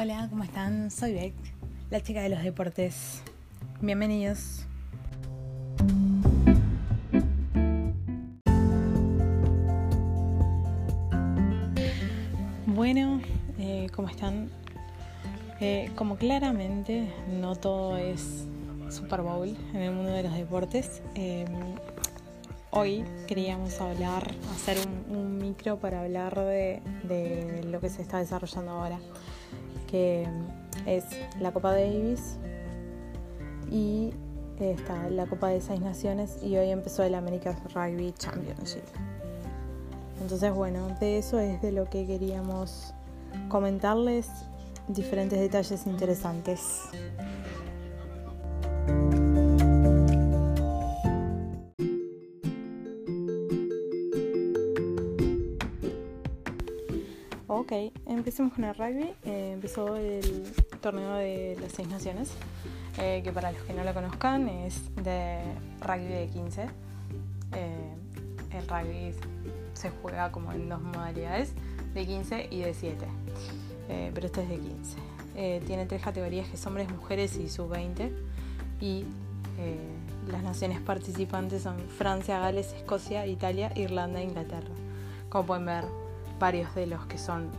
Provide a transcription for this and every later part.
Hola, ¿cómo están? Soy Beck, la chica de los deportes. Bienvenidos. Bueno, eh, ¿cómo están? Eh, como claramente no todo es Super Bowl en el mundo de los deportes, eh, hoy queríamos hablar, hacer un, micro para hablar de, lo que se está desarrollando ahora, que es la Copa Davis y está la Copa de Seis Naciones y hoy empezó el American Rugby Championship. Entonces, bueno, de eso es de lo que queríamos comentarles diferentes detalles interesantes. Ok, empecemos con el rugby. Eh, empezó el torneo de las seis naciones, eh, que para los que no lo conozcan es de rugby de 15. Eh, el rugby se juega como en dos modalidades, de 15 y de 7, pero este es de 15. tiene tres categorías que son hombres, mujeres y sub-20 y las naciones participantes son Francia, Gales, Escocia, Italia, Irlanda e Inglaterra. Como pueden ver, varios de los que son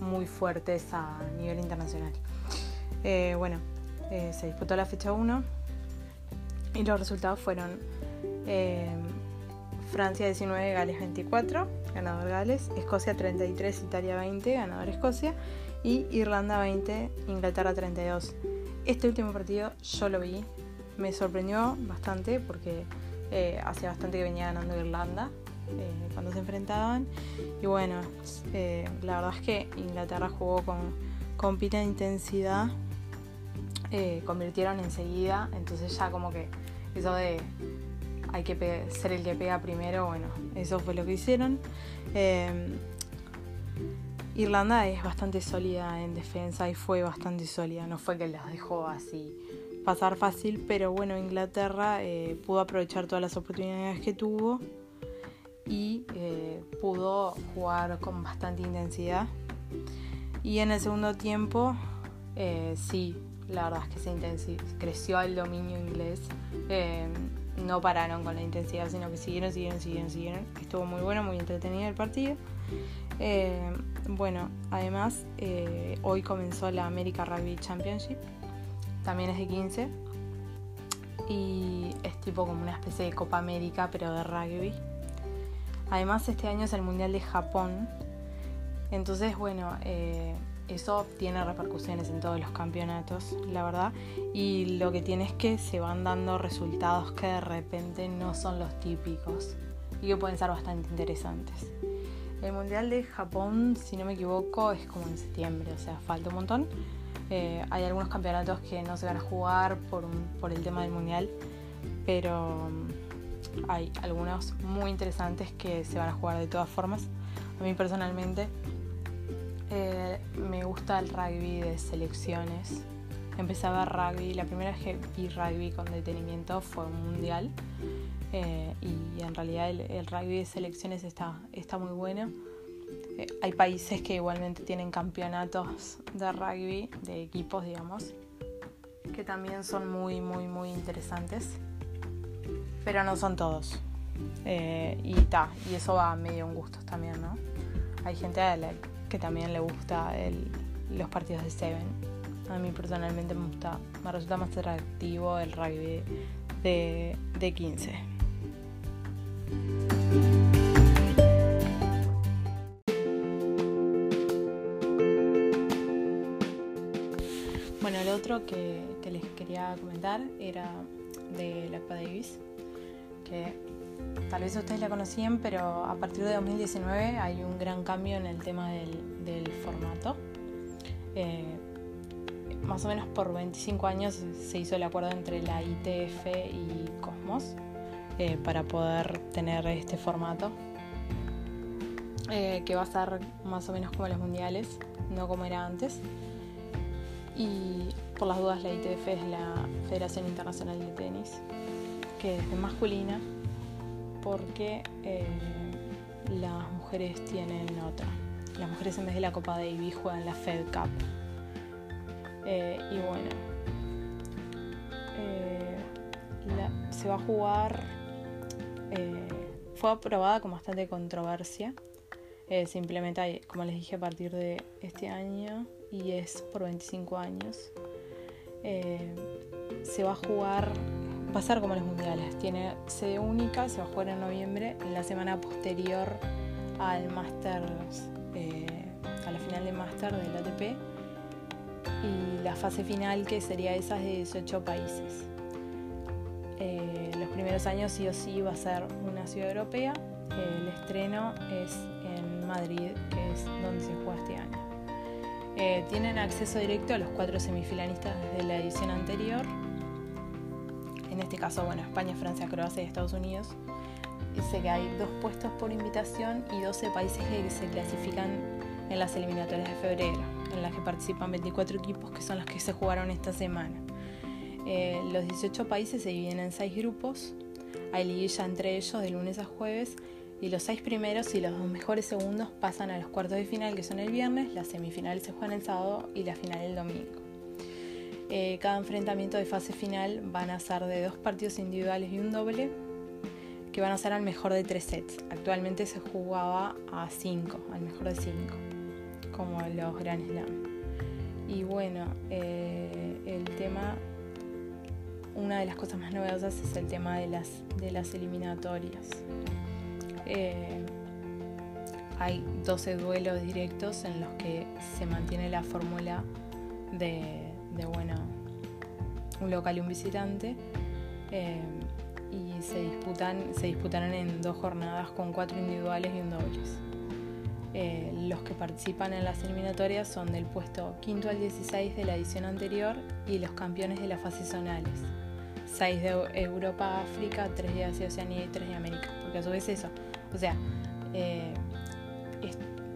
muy fuertes a nivel internacional. Eh, bueno, eh, se disputó la fecha 1 y los resultados fueron eh, Francia 19, Gales 24, ganador Gales, Escocia 33, Italia 20, ganador Escocia y Irlanda 20, Inglaterra 32. Este último partido yo lo vi, me sorprendió bastante porque hace bastante que venía ganando Irlanda, eh, cuando se enfrentaban. Y bueno, eh, la verdad es que Inglaterra jugó con, con pita de intensidad, eh, convirtieron enseguida, entonces ya como que eso de hay que ser el que pega primero, bueno, eso fue lo que hicieron. Irlanda es bastante sólida en defensa y fue bastante sólida, no fue que las dejó así pasar fácil, pero bueno, Inglaterra pudo aprovechar todas las oportunidades que tuvo y eh, pudo jugar con bastante intensidad. Y en el segundo tiempo, eh, sí, la verdad es que se creció el dominio inglés. Eh, no pararon con la intensidad, sino que siguieron, siguieron, siguieron, siguieron. Estuvo muy bueno, muy entretenido el partido. bueno, además, hoy comenzó la America Rugby Championship. También es de 15. Y es tipo como una especie de Copa América, pero de rugby. Además, este año es el Mundial de Japón. Entonces, bueno, eh, eso tiene repercusiones en todos los campeonatos, la verdad. Y lo que tiene es que se van dando resultados que de repente no son los típicos y que pueden ser bastante interesantes. El Mundial de Japón, si no me equivoco, es como en septiembre, o sea, falta un montón. Eh, hay algunos campeonatos que no se van a jugar por, por el tema del Mundial, pero hay algunos muy interesantes que se van a jugar de todas formas. A mí personalmente eh, me gusta el rugby de selecciones. Empecé a ver rugby, la primera vez que vi rugby con detenimiento fue un mundial eh, y en realidad el, rugby de selecciones está, está muy bueno. Eh, hay países que igualmente tienen campeonatos de rugby, de equipos digamos, que también son muy, muy, muy interesantes pero no son todos. Eh, y ta, y eso va medio en gustos también, ¿no? Hay gente a la que también le gusta los partidos de Seven. A mí personalmente me gusta, me resulta más atractivo el rugby de, de 15. Bueno, el otro que, que les quería comentar era de la Davis que tal vez ustedes la conocían, pero a partir de 2019 hay un gran cambio en el tema del, formato. Eh, más o menos por 25 años se hizo el acuerdo entre la ITF y Cosmos eh, para poder tener este formato, eh, que va a ser más o menos como los mundiales, no como era antes. Y por las dudas la ITF es la Federación Internacional de Tenis que es masculina porque eh, las mujeres tienen otra. Las mujeres en vez de la Copa Davis juegan la Fed Cup, Eh, y bueno, eh, se va a jugar, fue aprobada con bastante controversia. se implementa, como les dije, a partir de este año y es por 25 años. se va a jugar, ser como los mundiales, tiene sede única, se va a jugar en noviembre, en la semana posterior al Masters, a la final de Master del ATP y la fase final que sería esa de 18 países. Eh, los primeros años sí o sí va a ser una ciudad europea. el estreno es en Madrid, que es donde se juega este año. Eh, tienen acceso directo a los cuatro semifinalistas de la edición anterior. En este caso, bueno, España, Francia, Croacia y Estados Unidos. Dice que hay dos puestos por invitación y 12 países que se clasifican en las eliminatorias de febrero, en las que participan 24 equipos que son los que se jugaron esta semana. Eh, los 18 países se dividen en 6 grupos, hay liguilla entre ellos de lunes a jueves y los 6 primeros y los dos mejores segundos pasan a los cuartos de final que son el viernes, las semifinales se juegan el sábado y la final el domingo. Eh, cada enfrentamiento de fase final van a ser de dos partidos individuales y un doble que van a ser al mejor de tres sets. Actualmente se jugaba a 5, al mejor de 5 como los Grand Slam. Y bueno, eh, el tema, una de las cosas más novedosas es el tema de las, de las eliminatorias. Eh, hay 12 duelos directos en los que se mantiene la fórmula de, bueno, un local y un visitante. Eh, y se disputan, se disputarán en dos jornadas con cuatro individuales y un dobles. Eh, los que participan en las eliminatorias son del puesto quinto al 16 de la edición anterior y los campeones de las fases zonales. 6 de Europa, África, 3 de Asia, Oceanía y 3 de América. Porque a su vez eso, o sea, eh,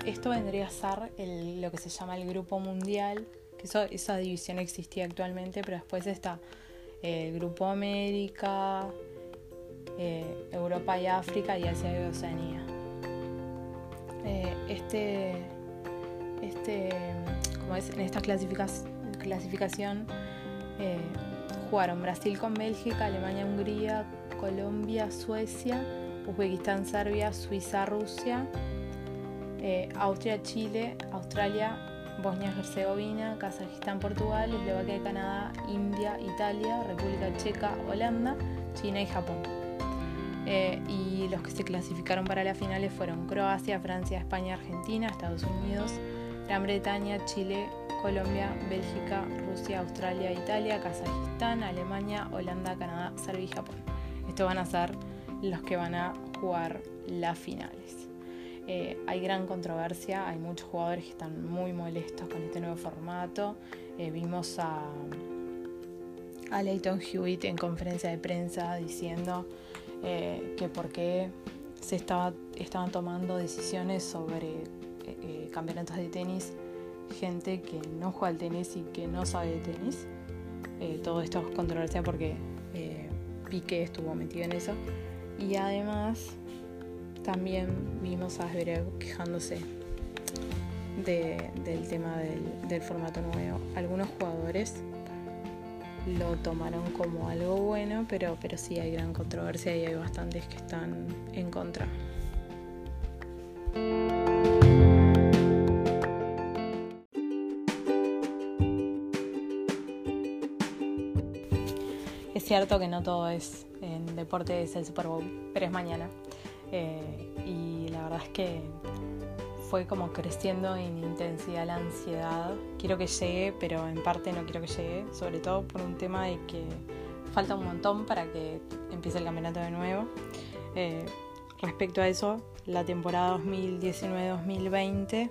esto vendría a ser lo que se llama el grupo mundial, que esa división existía actualmente, pero después está el grupo América, eh, Europa y África y Asia y Oceanía. Eh, este, este, como es, en esta clasificación eh, jugaron Brasil con Bélgica, Alemania, Hungría, Colombia, Suecia, Uzbekistán, Serbia, Suiza, Rusia, eh, Austria, Chile, Australia, Bosnia, Herzegovina, Kazajistán, Portugal, Eslovaquia, Canadá, India, Italia, República Checa, Holanda, China y Japón. Eh, y los que se clasificaron para las finales fueron Croacia, Francia, España, Argentina, Estados Unidos, Gran Bretaña, Chile, Colombia, Bélgica, Rusia, Australia, Italia, Kazajistán, Alemania, Holanda, Canadá, Serbia y Japón. Estos van a ser los que van a jugar las finales. Eh, hay gran controversia, hay muchos jugadores que están muy molestos con este nuevo formato. Eh, vimos a, a Leighton Hewitt en conferencia de prensa diciendo eh, que por qué se estaba, estaban tomando decisiones sobre eh, campeonatos de tenis gente que no juega al tenis y que no sabe de tenis. todo esto es controversia porque Piqué estuvo metido en eso. Y además también vimos a Zverev quejándose del tema del, del formato nuevo. Algunos jugadores lo tomaron como algo bueno, pero, pero sí hay gran controversia y hay bastantes que están en contra. Es cierto que no todo es en deporte es el Super Bowl, pero es mañana. Eh, y la verdad es que fue como creciendo en intensidad la ansiedad. Quiero que llegue, pero en parte no quiero que llegue, sobre todo por un tema de que falta un montón para que empiece el campeonato de nuevo. Eh, respecto a eso, la temporada 2019-2020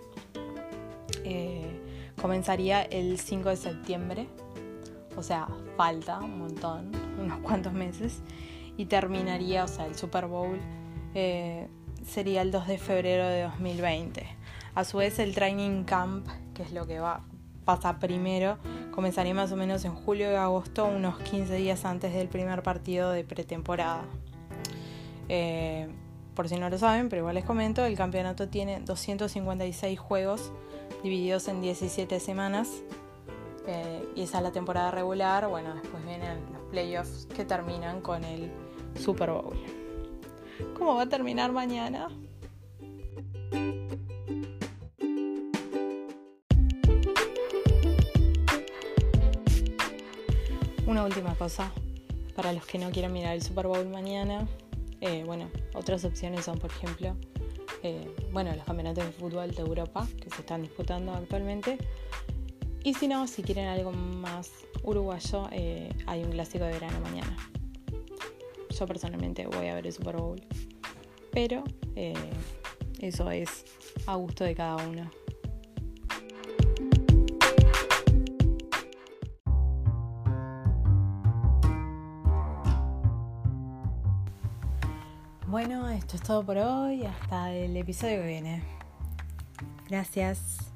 eh, comenzaría el 5 de septiembre, o sea, falta un montón, unos cuantos meses, y terminaría, o sea, el Super Bowl. Eh, sería el 2 de febrero de 2020. A su vez el training camp, que es lo que va pasa primero, comenzaría más o menos en julio y agosto, unos 15 días antes del primer partido de pretemporada. Eh, por si no lo saben, pero igual les comento, el campeonato tiene 256 juegos divididos en 17 semanas. Eh, y esa es la temporada regular. Bueno, después vienen los playoffs que terminan con el Super Bowl. ¿Cómo va a terminar mañana? Una última cosa, para los que no quieran mirar el Super Bowl mañana, eh, bueno, otras opciones son, por ejemplo, eh, bueno, los campeonatos de fútbol de Europa que se están disputando actualmente. Y si no, si quieren algo más uruguayo, eh, hay un clásico de verano mañana. Yo personalmente voy a ver el Super Bowl. Pero eso es a gusto de cada uno. Bueno, esto es todo por hoy. Hasta el episodio que viene. Gracias.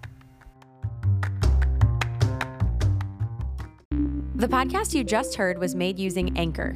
The podcast you just heard was made using Anchor.